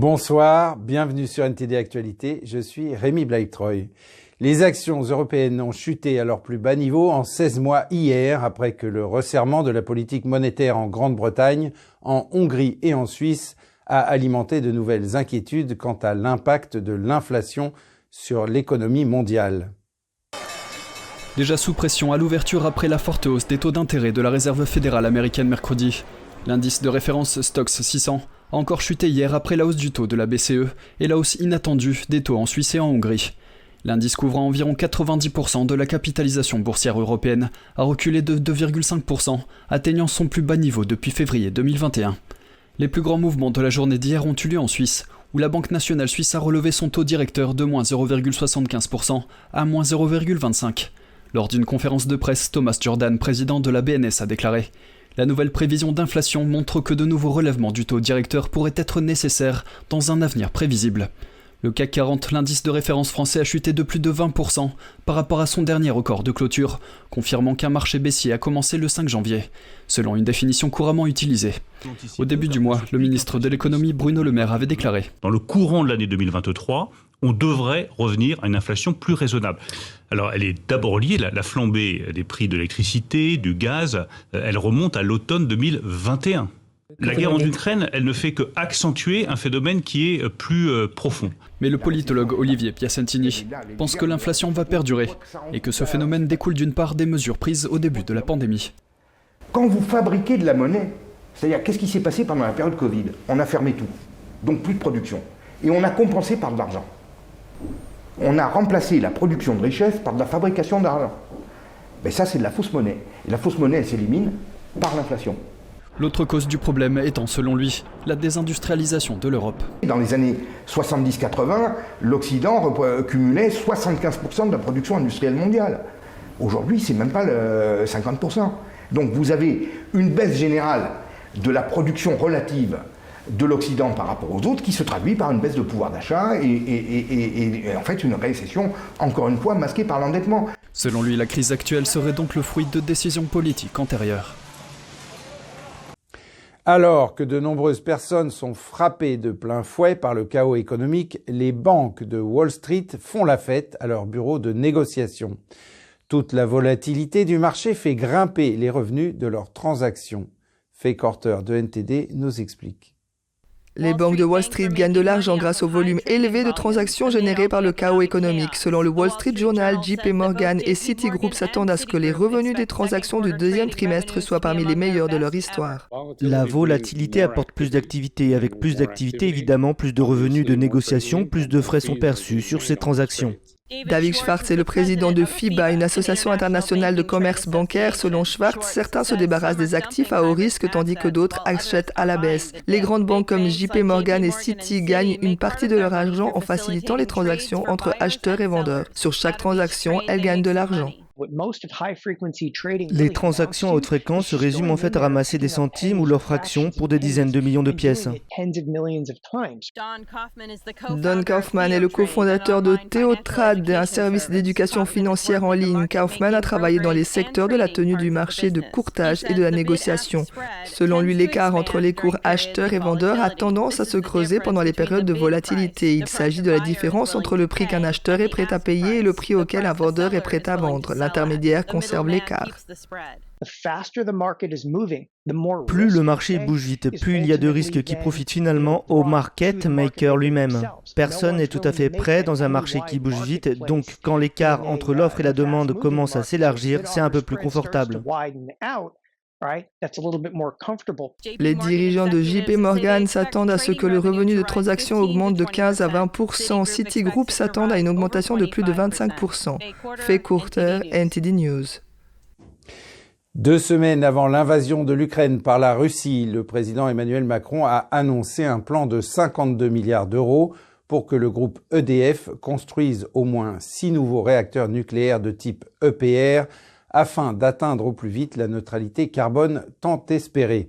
Bonsoir, bienvenue sur NTD Actualité, je suis Rémi Blaiktroy. Les actions européennes ont chuté à leur plus bas niveau en 16 mois hier après que le resserrement de la politique monétaire en Grande-Bretagne, en Hongrie et en Suisse a alimenté de nouvelles inquiétudes quant à l'impact de l'inflation sur l'économie mondiale. Déjà sous pression à l'ouverture après la forte hausse des taux d'intérêt de la Réserve fédérale américaine mercredi. L'indice de référence Stoxx 600 encore chuté hier après la hausse du taux de la BCE et la hausse inattendue des taux en Suisse et en Hongrie. L'indice couvrant environ 90% de la capitalisation boursière européenne a reculé de 2,5%, atteignant son plus bas niveau depuis février 2021. Les plus grands mouvements de la journée d'hier ont eu lieu en Suisse, où la Banque nationale suisse a relevé son taux directeur de moins 0,75% à moins 0,25%. Lors d'une conférence de presse, Thomas Jordan, président de la BNS, a déclaré la nouvelle prévision d'inflation montre que de nouveaux relèvements du taux directeur pourraient être nécessaires dans un avenir prévisible. Le CAC 40, l'indice de référence français, a chuté de plus de 20% par rapport à son dernier record de clôture, confirmant qu'un marché baissier a commencé le 5 janvier, selon une définition couramment utilisée. Au début du mois, le ministre de l'économie Bruno Le Maire avait déclaré Dans le courant de l'année 2023, on devrait revenir à une inflation plus raisonnable. Alors, elle est d'abord liée, la, la flambée des prix de l'électricité, du gaz, euh, elle remonte à l'automne 2021. La guerre en Ukraine, elle ne fait que accentuer un phénomène qui est euh, plus euh, profond. Mais le politologue Olivier Piacentini pense que l'inflation va perdurer et que ce phénomène découle d'une part des mesures prises au début de la pandémie. Quand vous fabriquez de la monnaie, c'est-à-dire qu'est-ce qui s'est passé pendant la période Covid? On a fermé tout, donc plus de production. Et on a compensé par de l'argent. On a remplacé la production de richesse par de la fabrication d'argent. Mais ça, c'est de la fausse monnaie. Et la fausse monnaie, elle s'élimine par l'inflation. L'autre cause du problème étant, selon lui, la désindustrialisation de l'Europe. Dans les années 70-80, l'Occident cumulait 75% de la production industrielle mondiale. Aujourd'hui, c'est même pas le 50%. Donc vous avez une baisse générale de la production relative de l'Occident par rapport aux autres qui se traduit par une baisse de pouvoir d'achat et, et, et, et, en fait une récession, encore une fois, masquée par l'endettement. Selon lui, la crise actuelle serait donc le fruit de décisions politiques antérieures. Alors que de nombreuses personnes sont frappées de plein fouet par le chaos économique, les banques de Wall Street font la fête à leur bureau de négociation. Toute la volatilité du marché fait grimper les revenus de leurs transactions. Fay Corter de NTD nous explique. Les banques de Wall Street gagnent de l'argent grâce au volume élevé de transactions générées par le chaos économique. Selon le Wall Street Journal, JP Morgan et Citigroup s'attendent à ce que les revenus des transactions du deuxième trimestre soient parmi les meilleurs de leur histoire. La volatilité apporte plus d'activité. Avec plus d'activité, évidemment, plus de revenus de négociation, plus de frais sont perçus sur ces transactions. David Schwartz est le président de FIBA, une association internationale de commerce bancaire. Selon Schwartz, certains se débarrassent des actifs à haut risque tandis que d'autres achètent à la baisse. Les grandes banques comme JP Morgan et Citi gagnent une partie de leur argent en facilitant les transactions entre acheteurs et vendeurs. Sur chaque transaction, elles gagnent de l'argent. Les transactions à haute fréquence se résument en fait à ramasser des centimes ou leurs fractions pour des dizaines de millions de pièces. Don Kaufman est le cofondateur de Theotrad, un service d'éducation financière en ligne. Kaufman a travaillé dans les secteurs de la tenue du marché, de courtage et de la négociation. Selon lui, l'écart entre les cours acheteurs et vendeurs a tendance à se creuser pendant les périodes de volatilité. Il s'agit de la différence entre le prix qu'un acheteur est prêt à payer et le prix auquel un vendeur est prêt à vendre intermédiaire conserve l'écart. Plus le marché bouge vite, plus il y a de risques qui profitent finalement au market maker lui-même. Personne n'est tout à fait prêt dans un marché qui bouge vite, donc quand l'écart entre l'offre et la demande commence à s'élargir, c'est un peu plus confortable. Les dirigeants de JP Morgan s'attendent à ce que le revenu de transaction augmente de 15 à 20% Citigroup s'attend à une augmentation de plus de 25 Fait Courter, NTD News. Deux semaines avant l'invasion de l'Ukraine par la Russie, le président Emmanuel Macron a annoncé un plan de 52 milliards d'euros pour que le groupe EDF construise au moins six nouveaux réacteurs nucléaires de type EPR afin d'atteindre au plus vite la neutralité carbone tant espérée.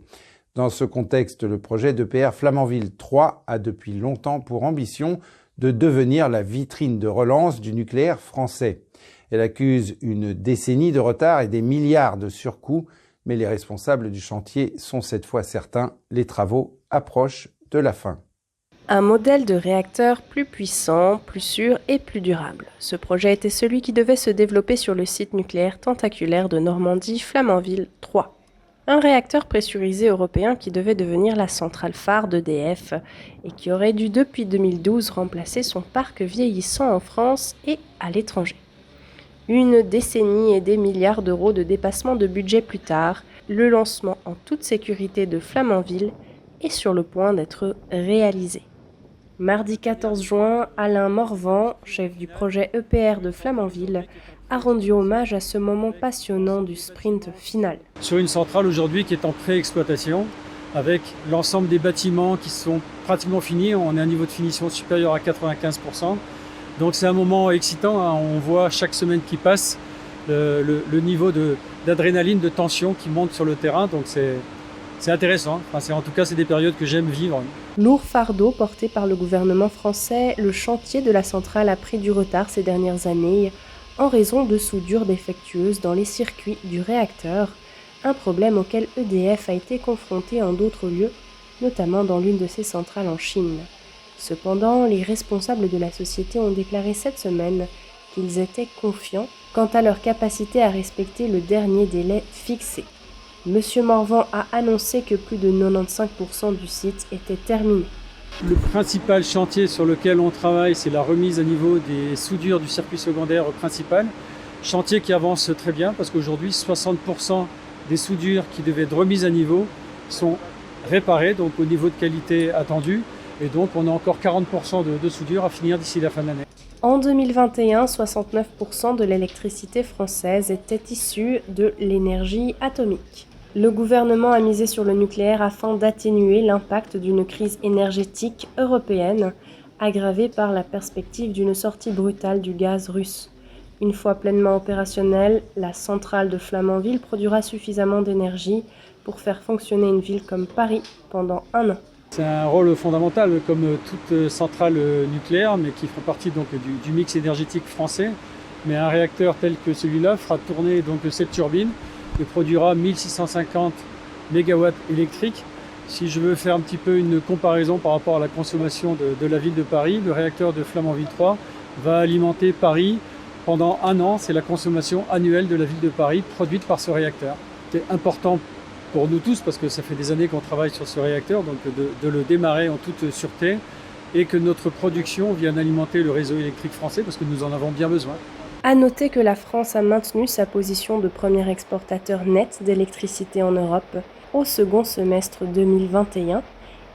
Dans ce contexte, le projet d'EPR Flamanville 3 a depuis longtemps pour ambition de devenir la vitrine de relance du nucléaire français. Elle accuse une décennie de retard et des milliards de surcoûts, mais les responsables du chantier sont cette fois certains, les travaux approchent de la fin. Un modèle de réacteur plus puissant, plus sûr et plus durable. Ce projet était celui qui devait se développer sur le site nucléaire tentaculaire de Normandie, Flamanville 3. Un réacteur pressurisé européen qui devait devenir la centrale phare d'EDF et qui aurait dû depuis 2012 remplacer son parc vieillissant en France et à l'étranger. Une décennie et des milliards d'euros de dépassement de budget plus tard, le lancement en toute sécurité de Flamanville est sur le point d'être réalisé. Mardi 14 juin, Alain Morvan, chef du projet EPR de Flamanville, a rendu hommage à ce moment passionnant du sprint final. Sur une centrale aujourd'hui qui est en pré-exploitation, avec l'ensemble des bâtiments qui sont pratiquement finis, on a un niveau de finition supérieur à 95%. Donc c'est un moment excitant, hein. on voit chaque semaine qui passe le, niveau d'adrénaline, de, de tension qui monte sur le terrain, donc c'est intéressant. En tout cas, c'est des périodes que j'aime vivre. Lourd fardeau porté par le gouvernement français, le chantier de la centrale a pris du retard ces dernières années en raison de soudures défectueuses dans les circuits du réacteur, un problème auquel EDF a été confronté en d'autres lieux, notamment dans l'une de ses centrales en Chine. Cependant, les responsables de la société ont déclaré cette semaine qu'ils étaient confiants quant à leur capacité à respecter le dernier délai fixé. Monsieur Morvan a annoncé que plus de 95% du site était terminé. Le principal chantier sur lequel on travaille, c'est la remise à niveau des soudures du circuit secondaire principal. Chantier qui avance très bien parce qu'aujourd'hui, 60% des soudures qui devaient être remises à niveau sont réparées, donc au niveau de qualité attendu. Et donc, on a encore 40% de, de soudures à finir d'ici la fin de l'année. En 2021, 69% de l'électricité française était issue de l'énergie atomique. Le gouvernement a misé sur le nucléaire afin d'atténuer l'impact d'une crise énergétique européenne aggravée par la perspective d'une sortie brutale du gaz russe. Une fois pleinement opérationnelle, la centrale de Flamanville produira suffisamment d'énergie pour faire fonctionner une ville comme Paris pendant un an. C'est un rôle fondamental comme toute centrale nucléaire, mais qui fera partie du, mix énergétique français. Mais un réacteur tel que celui-là fera tourner donc cette turbine et produira 1650 MW électriques. Si je veux faire un petit peu une comparaison par rapport à la consommation de, la ville de Paris, le réacteur de Flamanville 3 va alimenter Paris pendant un an. C'est la consommation annuelle de la ville de Paris produite par ce réacteur. C'est important pour nous tous parce que ça fait des années qu'on travaille sur ce réacteur, donc de, de, le démarrer en toute sûreté et que notre production vienne alimenter le réseau électrique français parce que nous en avons bien besoin. À noter que la France a maintenu sa position de premier exportateur net d'électricité en Europe au second semestre 2021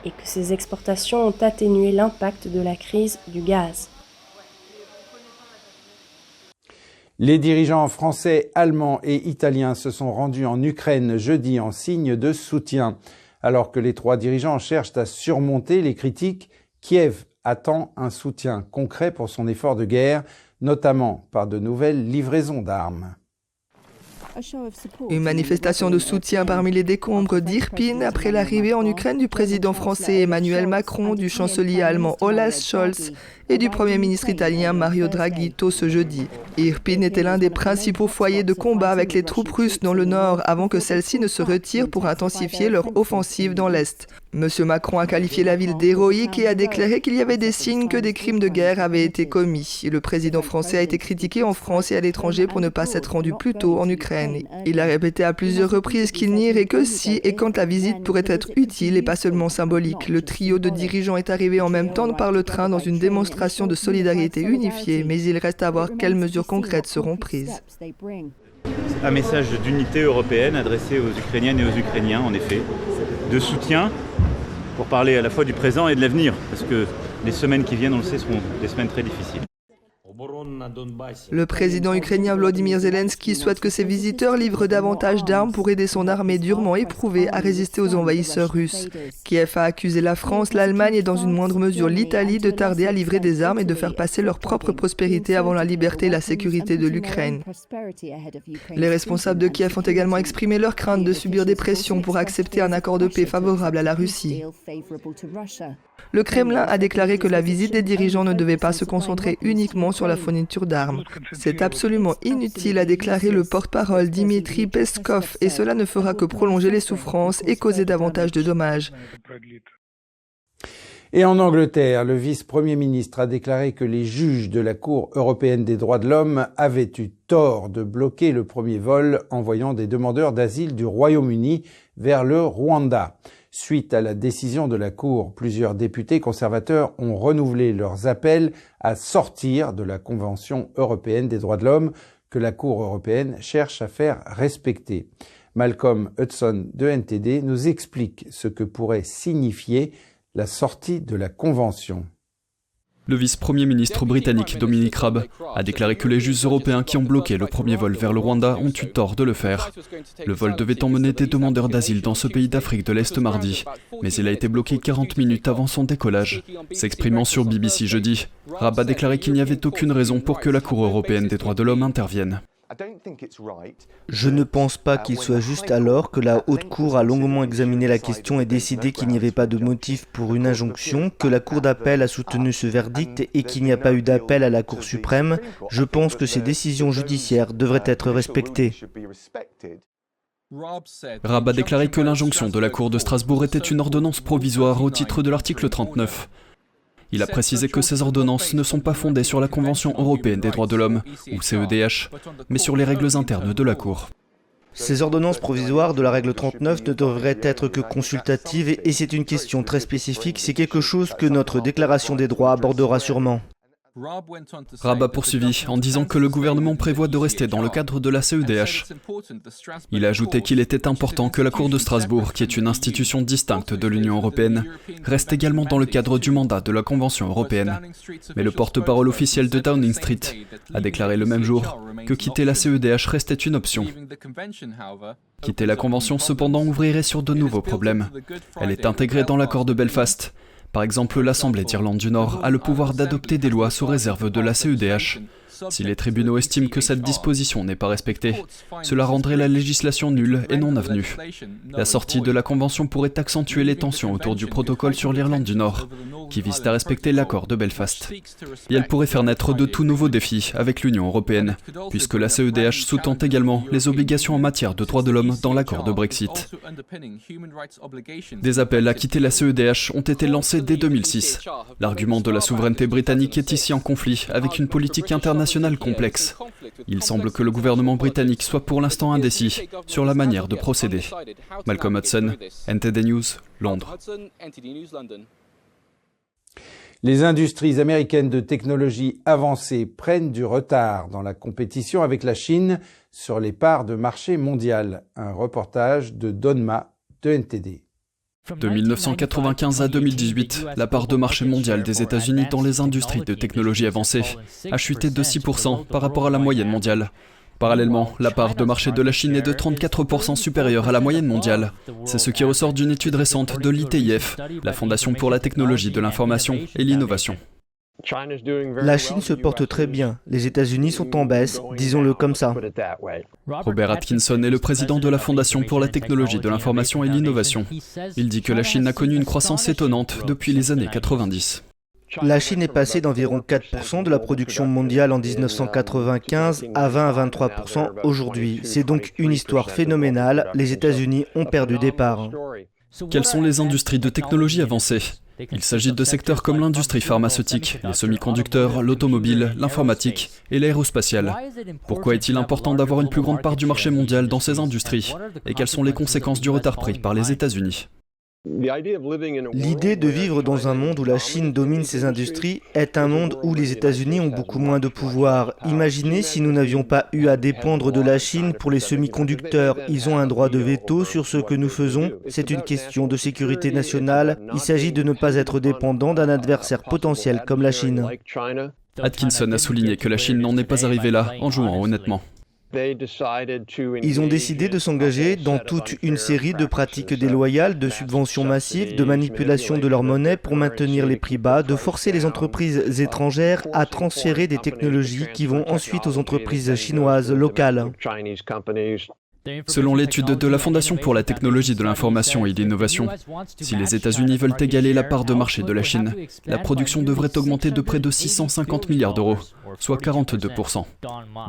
et que ces exportations ont atténué l'impact de la crise du gaz. Les dirigeants français, allemands et italiens se sont rendus en Ukraine jeudi en signe de soutien. Alors que les trois dirigeants cherchent à surmonter les critiques, Kiev attend un soutien concret pour son effort de guerre notamment par de nouvelles livraisons d'armes. Une manifestation de soutien parmi les décombres d'Irpin après l'arrivée en Ukraine du président français Emmanuel Macron, du chancelier allemand Olaf Scholz et du Premier ministre italien Mario Draghi tôt ce jeudi. Irpin était l'un des principaux foyers de combat avec les troupes russes dans le nord avant que celles-ci ne se retirent pour intensifier leur offensive dans l'est. Monsieur Macron a qualifié la ville d'héroïque et a déclaré qu'il y avait des signes que des crimes de guerre avaient été commis. Le président français a été critiqué en France et à l'étranger pour ne pas s'être rendu plus tôt en Ukraine. Il a répété à plusieurs reprises qu'il n'irait que si et quand la visite pourrait être utile et pas seulement symbolique. Le trio de dirigeants est arrivé en même temps par le train dans une démonstration de solidarité unifiée, mais il reste à voir quelles mesures concrètes seront prises. Un message d'unité européenne adressé aux Ukrainiennes et aux Ukrainiens, en effet, de soutien pour parler à la fois du présent et de l'avenir, parce que les semaines qui viennent, on le sait, seront des semaines très difficiles. Le président ukrainien Vladimir Zelensky souhaite que ses visiteurs livrent davantage d'armes pour aider son armée durement éprouvée à résister aux envahisseurs russes. Kiev a accusé la France, l'Allemagne et dans une moindre mesure l'Italie de tarder à livrer des armes et de faire passer leur propre prospérité avant la liberté et la sécurité de l'Ukraine. Les responsables de Kiev ont également exprimé leur crainte de subir des pressions pour accepter un accord de paix favorable à la Russie. Le Kremlin a déclaré que la visite des dirigeants ne devait pas se concentrer uniquement sur la fourniture d'armes. C'est absolument inutile, a déclaré le porte-parole Dimitri Peskov, et cela ne fera que prolonger les souffrances et causer davantage de dommages. Et en Angleterre, le vice-premier ministre a déclaré que les juges de la Cour européenne des droits de l'homme avaient eu tort de bloquer le premier vol envoyant des demandeurs d'asile du Royaume-Uni vers le Rwanda. Suite à la décision de la Cour, plusieurs députés conservateurs ont renouvelé leurs appels à sortir de la Convention européenne des droits de l'homme que la Cour européenne cherche à faire respecter. Malcolm Hudson de NTD nous explique ce que pourrait signifier la sortie de la Convention. Le vice-premier ministre britannique Dominic Raab a déclaré que les juges européens qui ont bloqué le premier vol vers le Rwanda ont eu tort de le faire. Le vol devait emmener des demandeurs d'asile dans ce pays d'Afrique de l'Est mardi, mais il a été bloqué 40 minutes avant son décollage. S'exprimant sur BBC jeudi, Raab a déclaré qu'il n'y avait aucune raison pour que la Cour européenne des droits de l'homme intervienne. Je ne pense pas qu'il soit juste alors que la Haute Cour a longuement examiné la question et décidé qu'il n'y avait pas de motif pour une injonction, que la Cour d'appel a soutenu ce verdict et qu'il n'y a pas eu d'appel à la Cour suprême. Je pense que ces décisions judiciaires devraient être respectées. Rab a déclaré que l'injonction de la Cour de Strasbourg était une ordonnance provisoire au titre de l'article 39. Il a précisé que ces ordonnances ne sont pas fondées sur la Convention européenne des droits de l'homme, ou CEDH, mais sur les règles internes de la Cour. Ces ordonnances provisoires de la règle 39 ne devraient être que consultatives et c'est une question très spécifique, c'est quelque chose que notre déclaration des droits abordera sûrement. Raab a poursuivi en disant que le gouvernement prévoit de rester dans le cadre de la CEDH. Il a ajouté qu'il était important que la Cour de Strasbourg, qui est une institution distincte de l'Union européenne, reste également dans le cadre du mandat de la Convention européenne. Mais le porte-parole officiel de Downing Street a déclaré le même jour que quitter la CEDH restait une option. Quitter la Convention cependant ouvrirait sur de nouveaux problèmes. Elle est intégrée dans l'accord de Belfast par exemple, l'Assemblée d'Irlande du Nord a le pouvoir d'adopter des lois sous réserve de la CEDH. Si les tribunaux estiment que cette disposition n'est pas respectée, cela rendrait la législation nulle et non avenue. La sortie de la Convention pourrait accentuer les tensions autour du protocole sur l'Irlande du Nord, qui vise à respecter l'accord de Belfast. Et elle pourrait faire naître de tout nouveaux défis avec l'Union européenne, puisque la CEDH sous-tend également les obligations en matière de droits de l'homme dans l'accord de Brexit. Des appels à quitter la CEDH ont été lancés dès 2006. L'argument de la souveraineté britannique est ici en conflit avec une politique internationale complexe. Il semble que le gouvernement britannique soit pour l'instant indécis sur la manière de procéder. Malcolm Hudson, NTD News, Londres. Les industries américaines de technologie avancée prennent du retard dans la compétition avec la Chine sur les parts de marché mondial. Un reportage de Donma de NTD. De 1995 à 2018, la part de marché mondial des États-Unis dans les industries de technologie avancée a chuté de 6% par rapport à la moyenne mondiale. Parallèlement, la part de marché de la Chine est de 34% supérieure à la moyenne mondiale. C'est ce qui ressort d'une étude récente de l'ITIF, la Fondation pour la technologie de l'information et l'innovation. La Chine se porte très bien. Les États-Unis sont en baisse, disons-le comme ça. Robert Atkinson est le président de la Fondation pour la technologie de l'information et l'innovation. Il dit que la Chine a connu une croissance étonnante depuis les années 90. La Chine est passée d'environ 4% de la production mondiale en 1995 à 20 à 23% aujourd'hui. C'est donc une histoire phénoménale. Les États-Unis ont perdu des parts. Quelles sont les industries de technologie avancées? Il s'agit de secteurs comme l'industrie pharmaceutique, les semi-conducteurs, l'automobile, l'informatique et l'aérospatiale. Pourquoi est-il important d'avoir une plus grande part du marché mondial dans ces industries? Et quelles sont les conséquences du retard pris par les États-Unis? L'idée de vivre dans un monde où la Chine domine ses industries est un monde où les États-Unis ont beaucoup moins de pouvoir. Imaginez si nous n'avions pas eu à dépendre de la Chine pour les semi-conducteurs. Ils ont un droit de veto sur ce que nous faisons. C'est une question de sécurité nationale. Il s'agit de ne pas être dépendant d'un adversaire potentiel comme la Chine. Atkinson a souligné que la Chine n'en est pas arrivée là en jouant honnêtement. Ils ont décidé de s'engager dans toute une série de pratiques déloyales, de subventions massives, de manipulation de leur monnaie pour maintenir les prix bas, de forcer les entreprises étrangères à transférer des technologies qui vont ensuite aux entreprises chinoises locales. Selon l'étude de la Fondation pour la technologie de l'information et l'innovation, si les États-Unis veulent égaler la part de marché de la Chine, la production devrait augmenter de près de 650 milliards d'euros, soit 42%.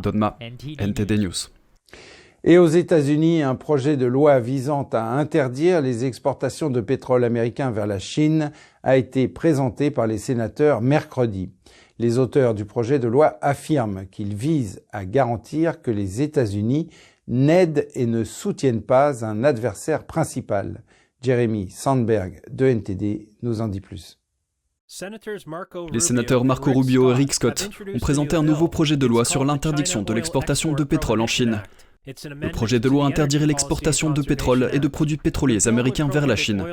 Donma, NTD News. Et aux États-Unis, un projet de loi visant à interdire les exportations de pétrole américain vers la Chine a été présenté par les sénateurs mercredi. Les auteurs du projet de loi affirment qu'il vise à garantir que les États-Unis n'aident et ne soutiennent pas un adversaire principal. Jeremy Sandberg de NTD nous en dit plus. Les sénateurs Marco Rubio et Rick Scott ont présenté un nouveau projet de loi sur l'interdiction de l'exportation de pétrole en Chine. Le projet de loi interdirait l'exportation de pétrole et de produits pétroliers américains vers la Chine.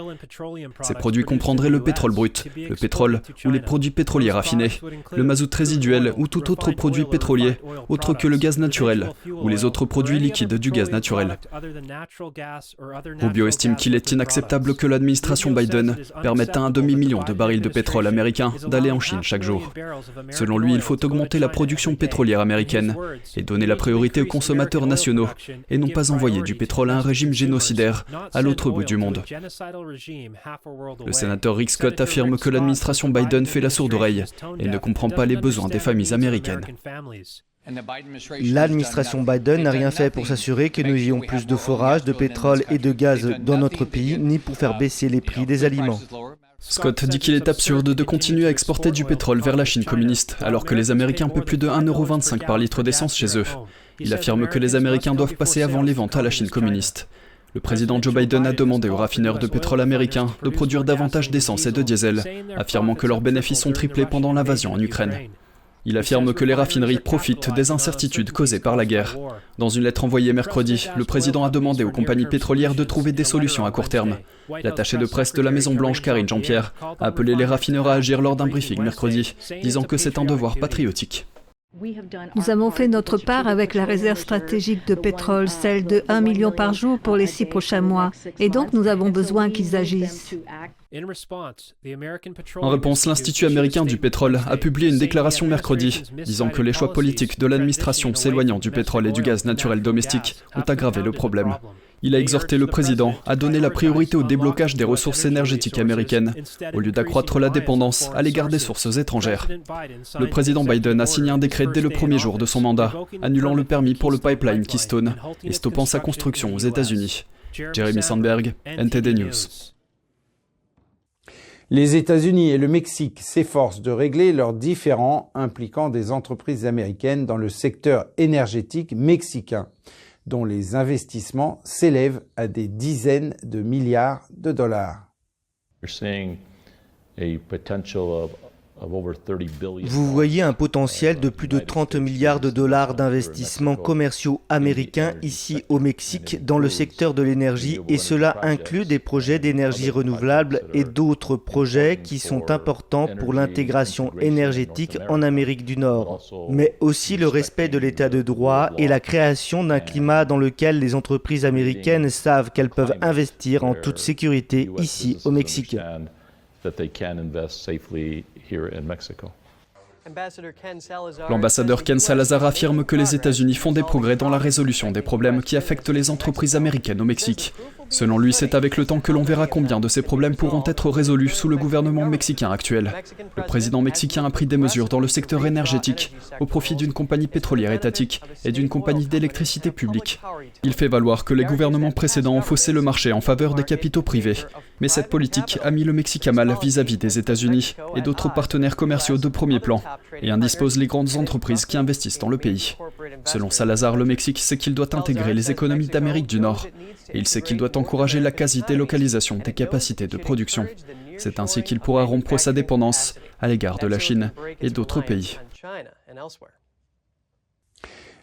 Ces produits comprendraient le pétrole brut, le pétrole ou les produits pétroliers raffinés, le mazout résiduel ou tout autre produit pétrolier, autre que le gaz naturel ou les autres produits liquides du gaz naturel. Rubio estime qu'il est inacceptable que l'administration Biden permette à un demi-million de barils de pétrole américain d'aller en Chine chaque jour. Selon lui, il faut augmenter la production pétrolière américaine et donner la priorité aux consommateurs nationaux et non pas envoyer du pétrole à un régime génocidaire à l'autre bout du monde. Le sénateur Rick Scott affirme que l'administration Biden fait la sourde oreille et ne comprend pas les besoins des familles américaines. L'administration Biden n'a rien fait pour s'assurer que nous ayons plus de forage, de pétrole et de gaz dans notre pays, ni pour faire baisser les prix des aliments. Scott dit qu'il est absurde de continuer à exporter du pétrole vers la Chine communiste, alors que les Américains paient plus de 1,25€ par litre d'essence chez eux. Il affirme que les Américains doivent passer avant les ventes à la Chine communiste. Le président Joe Biden a demandé aux raffineurs de pétrole américains de produire davantage d'essence et de diesel, affirmant que leurs bénéfices ont triplé pendant l'invasion en Ukraine. Il affirme que les raffineries profitent des incertitudes causées par la guerre. Dans une lettre envoyée mercredi, le président a demandé aux compagnies pétrolières de trouver des solutions à court terme. L'attaché de presse de la Maison-Blanche, Karine Jean-Pierre, a appelé les raffineurs à agir lors d'un briefing mercredi, disant que c'est un devoir patriotique. Nous avons fait notre part avec la réserve stratégique de pétrole, celle de 1 million par jour pour les six prochains mois, et donc nous avons besoin qu'ils agissent. En réponse, l'Institut américain du pétrole a publié une déclaration mercredi disant que les choix politiques de l'administration s'éloignant du pétrole et du gaz naturel domestique ont aggravé le problème. Il a exhorté le président à donner la priorité au déblocage des ressources énergétiques américaines, au lieu d'accroître la dépendance à l'égard des sources étrangères. Le président Biden a signé un décret dès le premier jour de son mandat, annulant le permis pour le pipeline Keystone et stoppant sa construction aux États-Unis. Jeremy Sandberg, NTD News. Les États-Unis et le Mexique s'efforcent de régler leurs différends impliquant des entreprises américaines dans le secteur énergétique mexicain, dont les investissements s'élèvent à des dizaines de milliards de dollars. Vous voyez un potentiel de plus de 30 milliards de dollars d'investissements commerciaux américains ici au Mexique dans le secteur de l'énergie et cela inclut des projets d'énergie renouvelable et d'autres projets qui sont importants pour l'intégration énergétique en Amérique du Nord, mais aussi le respect de l'état de droit et la création d'un climat dans lequel les entreprises américaines savent qu'elles peuvent investir en toute sécurité ici au Mexique. L'ambassadeur Ken Salazar affirme que les États-Unis font des progrès dans la résolution des problèmes qui affectent les entreprises américaines au Mexique. Selon lui, c'est avec le temps que l'on verra combien de ces problèmes pourront être résolus sous le gouvernement mexicain actuel. Le président mexicain a pris des mesures dans le secteur énergétique au profit d'une compagnie pétrolière étatique et d'une compagnie d'électricité publique. Il fait valoir que les gouvernements précédents ont faussé le marché en faveur des capitaux privés. Mais cette politique a mis le Mexique à mal vis-à-vis des États-Unis et d'autres partenaires commerciaux de premier plan et indispose les grandes entreprises qui investissent dans le pays. Selon Salazar, le Mexique sait qu'il doit intégrer les économies d'Amérique du Nord et il sait qu'il doit encourager la quasi-délocalisation des capacités de production. C'est ainsi qu'il pourra rompre sa dépendance à l'égard de la Chine et d'autres pays.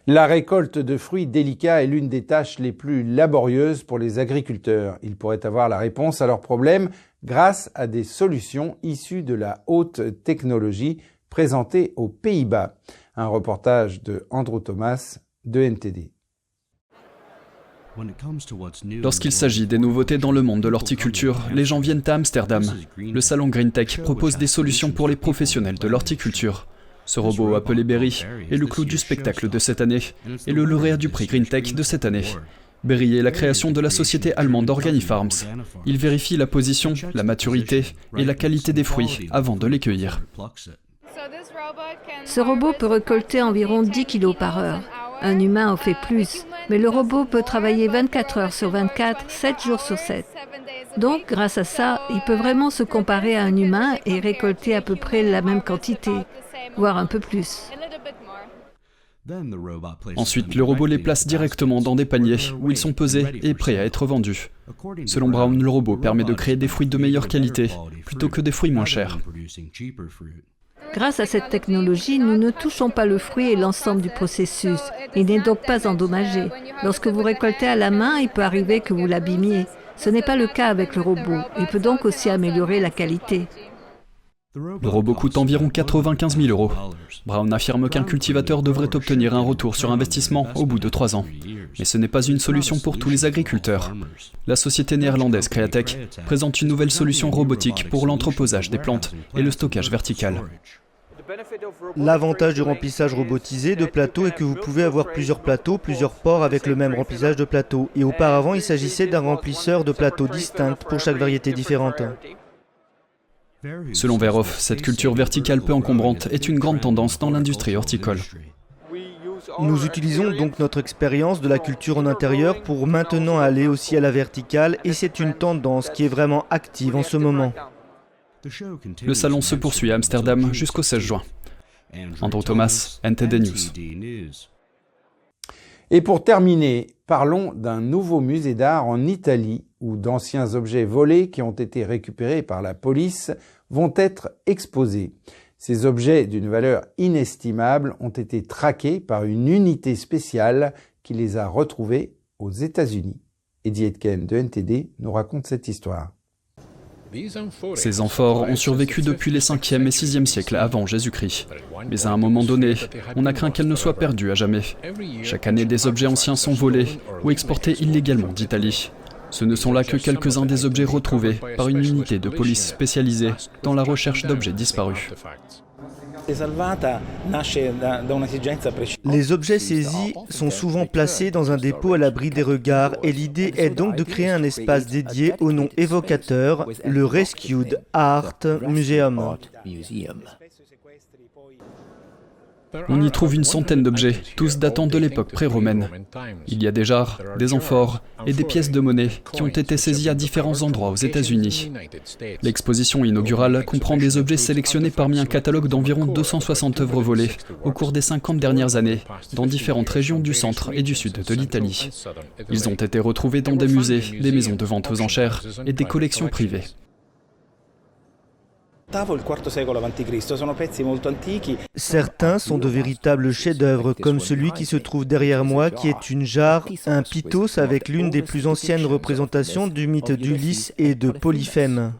La récolte de fruits délicats est l'une des tâches les plus laborieuses pour les agriculteurs. Ils pourraient avoir la réponse à leurs problèmes grâce à des solutions issues de la haute technologie présentées aux Pays-Bas. Un reportage de Andrew Thomas de NTD. Lorsqu'il s'agit des nouveautés dans le monde de l'horticulture, les gens viennent à Amsterdam. Le salon Green Tech propose des solutions pour les professionnels de l'horticulture. Ce robot appelé Berry est le clou du spectacle de cette année et le lauréat du prix Green Tech de cette année. Berry est la création de la société allemande Organifarms. Il vérifie la position, la maturité et la qualité des fruits avant de les cueillir. Ce robot peut récolter environ 10 kg par heure. Un humain en fait plus. Mais le robot peut travailler 24 heures sur 24, 7 jours sur 7. Donc, grâce à ça, il peut vraiment se comparer à un humain et récolter à peu près la même quantité, voire un peu plus. Ensuite, le robot les place directement dans des paniers où ils sont pesés et prêts à être vendus. Selon Brown, le robot permet de créer des fruits de meilleure qualité plutôt que des fruits moins chers. Grâce à cette technologie, nous ne touchons pas le fruit et l'ensemble du processus. Il n'est donc pas endommagé. Lorsque vous récoltez à la main, il peut arriver que vous l'abîmiez. Ce n'est pas le cas avec le robot. Il peut donc aussi améliorer la qualité. Le robot coûte environ 95 000 euros. Brown affirme qu'un cultivateur devrait obtenir un retour sur investissement au bout de trois ans. Mais ce n'est pas une solution pour tous les agriculteurs. La société néerlandaise Createch présente une nouvelle solution robotique pour l'entreposage des plantes et le stockage vertical. L'avantage du remplissage robotisé de plateaux est que vous pouvez avoir plusieurs plateaux, plusieurs ports avec le même remplissage de plateaux. Et auparavant, il s'agissait d'un remplisseur de plateaux distinct pour chaque variété différente. Selon Verhoff, cette culture verticale peu encombrante est une grande tendance dans l'industrie horticole. Nous utilisons donc notre expérience de la culture en intérieur pour maintenant aller aussi à la verticale et c'est une tendance qui est vraiment active en ce moment. Le salon se poursuit à Amsterdam jusqu'au 16 juin. Andrew Thomas, NTD News. Et pour terminer, parlons d'un nouveau musée d'art en Italie où d'anciens objets volés qui ont été récupérés par la police vont être exposés. Ces objets d'une valeur inestimable ont été traqués par une unité spéciale qui les a retrouvés aux États-Unis. Eddie Etken de NTD nous raconte cette histoire. Ces amphores ont survécu depuis les 5e et 6e siècles avant Jésus-Christ. Mais à un moment donné, on a craint qu'elles ne soient perdues à jamais. Chaque année, des objets anciens sont volés ou exportés illégalement d'Italie. Ce ne sont là que quelques-uns des objets retrouvés par une unité de police spécialisée dans la recherche d'objets disparus. Les objets saisis sont souvent placés dans un dépôt à l'abri des regards et l'idée est donc de créer un espace dédié au nom évocateur, le Rescued Art Museum. On y trouve une centaine d'objets, tous datant de l'époque pré-romaine. Il y a des jarres, des amphores et des pièces de monnaie qui ont été saisies à différents endroits aux États-Unis. L'exposition inaugurale comprend des objets sélectionnés parmi un catalogue d'environ 260 œuvres volées au cours des 50 dernières années dans différentes régions du centre et du sud de l'Italie. Ils ont été retrouvés dans des musées, des maisons de vente aux enchères et des collections privées. Certains sont de véritables chefs-d'œuvre, comme celui qui se trouve derrière moi, qui est une jarre, un pitos avec l'une des plus anciennes représentations du mythe d'Ulysse et de Polyphème.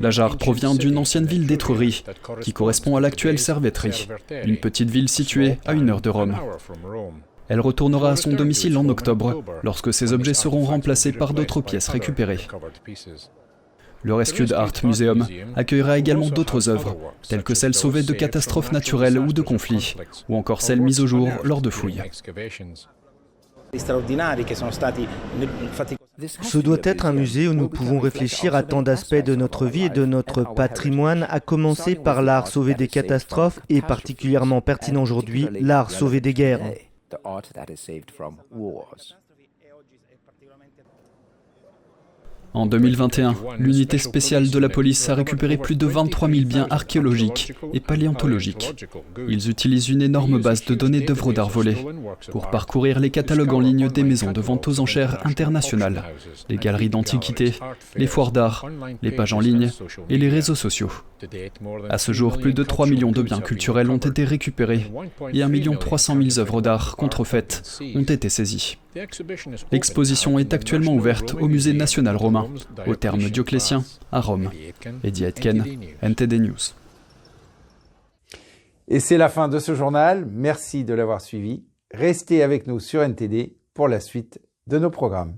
La jarre provient d'une ancienne ville d'Étrurie, qui correspond à l'actuelle Cervetri, une petite ville située à une heure de Rome. Elle retournera à son domicile en octobre, lorsque ces objets seront remplacés par d'autres pièces récupérées. Le Rescued Art Museum accueillera également d'autres œuvres, telles que celles sauvées de catastrophes naturelles ou de conflits, ou encore celles mises au jour lors de fouilles. Ce doit être un musée où nous pouvons réfléchir à tant d'aspects de notre vie et de notre patrimoine, à commencer par l'art sauvé des catastrophes et particulièrement pertinent aujourd'hui, l'art sauvé des guerres. En 2021, l'unité spéciale de la police a récupéré plus de 23 000 biens archéologiques et paléontologiques. Ils utilisent une énorme base de données d'œuvres d'art volées pour parcourir les catalogues en ligne des maisons de vente aux enchères internationales, les galeries d'antiquités, les foires d'art, les pages en ligne et les réseaux sociaux. À ce jour, plus de 3 millions de biens culturels ont été récupérés et 1 300 000 œuvres d'art contrefaites ont été saisies. L'exposition est actuellement ouverte au Musée national au terme Dioclétien, à Rome. Eddie Etken, NTD News. Et c'est la fin de ce journal. Merci de l'avoir suivi. Restez avec nous sur NTD pour la suite de nos programmes.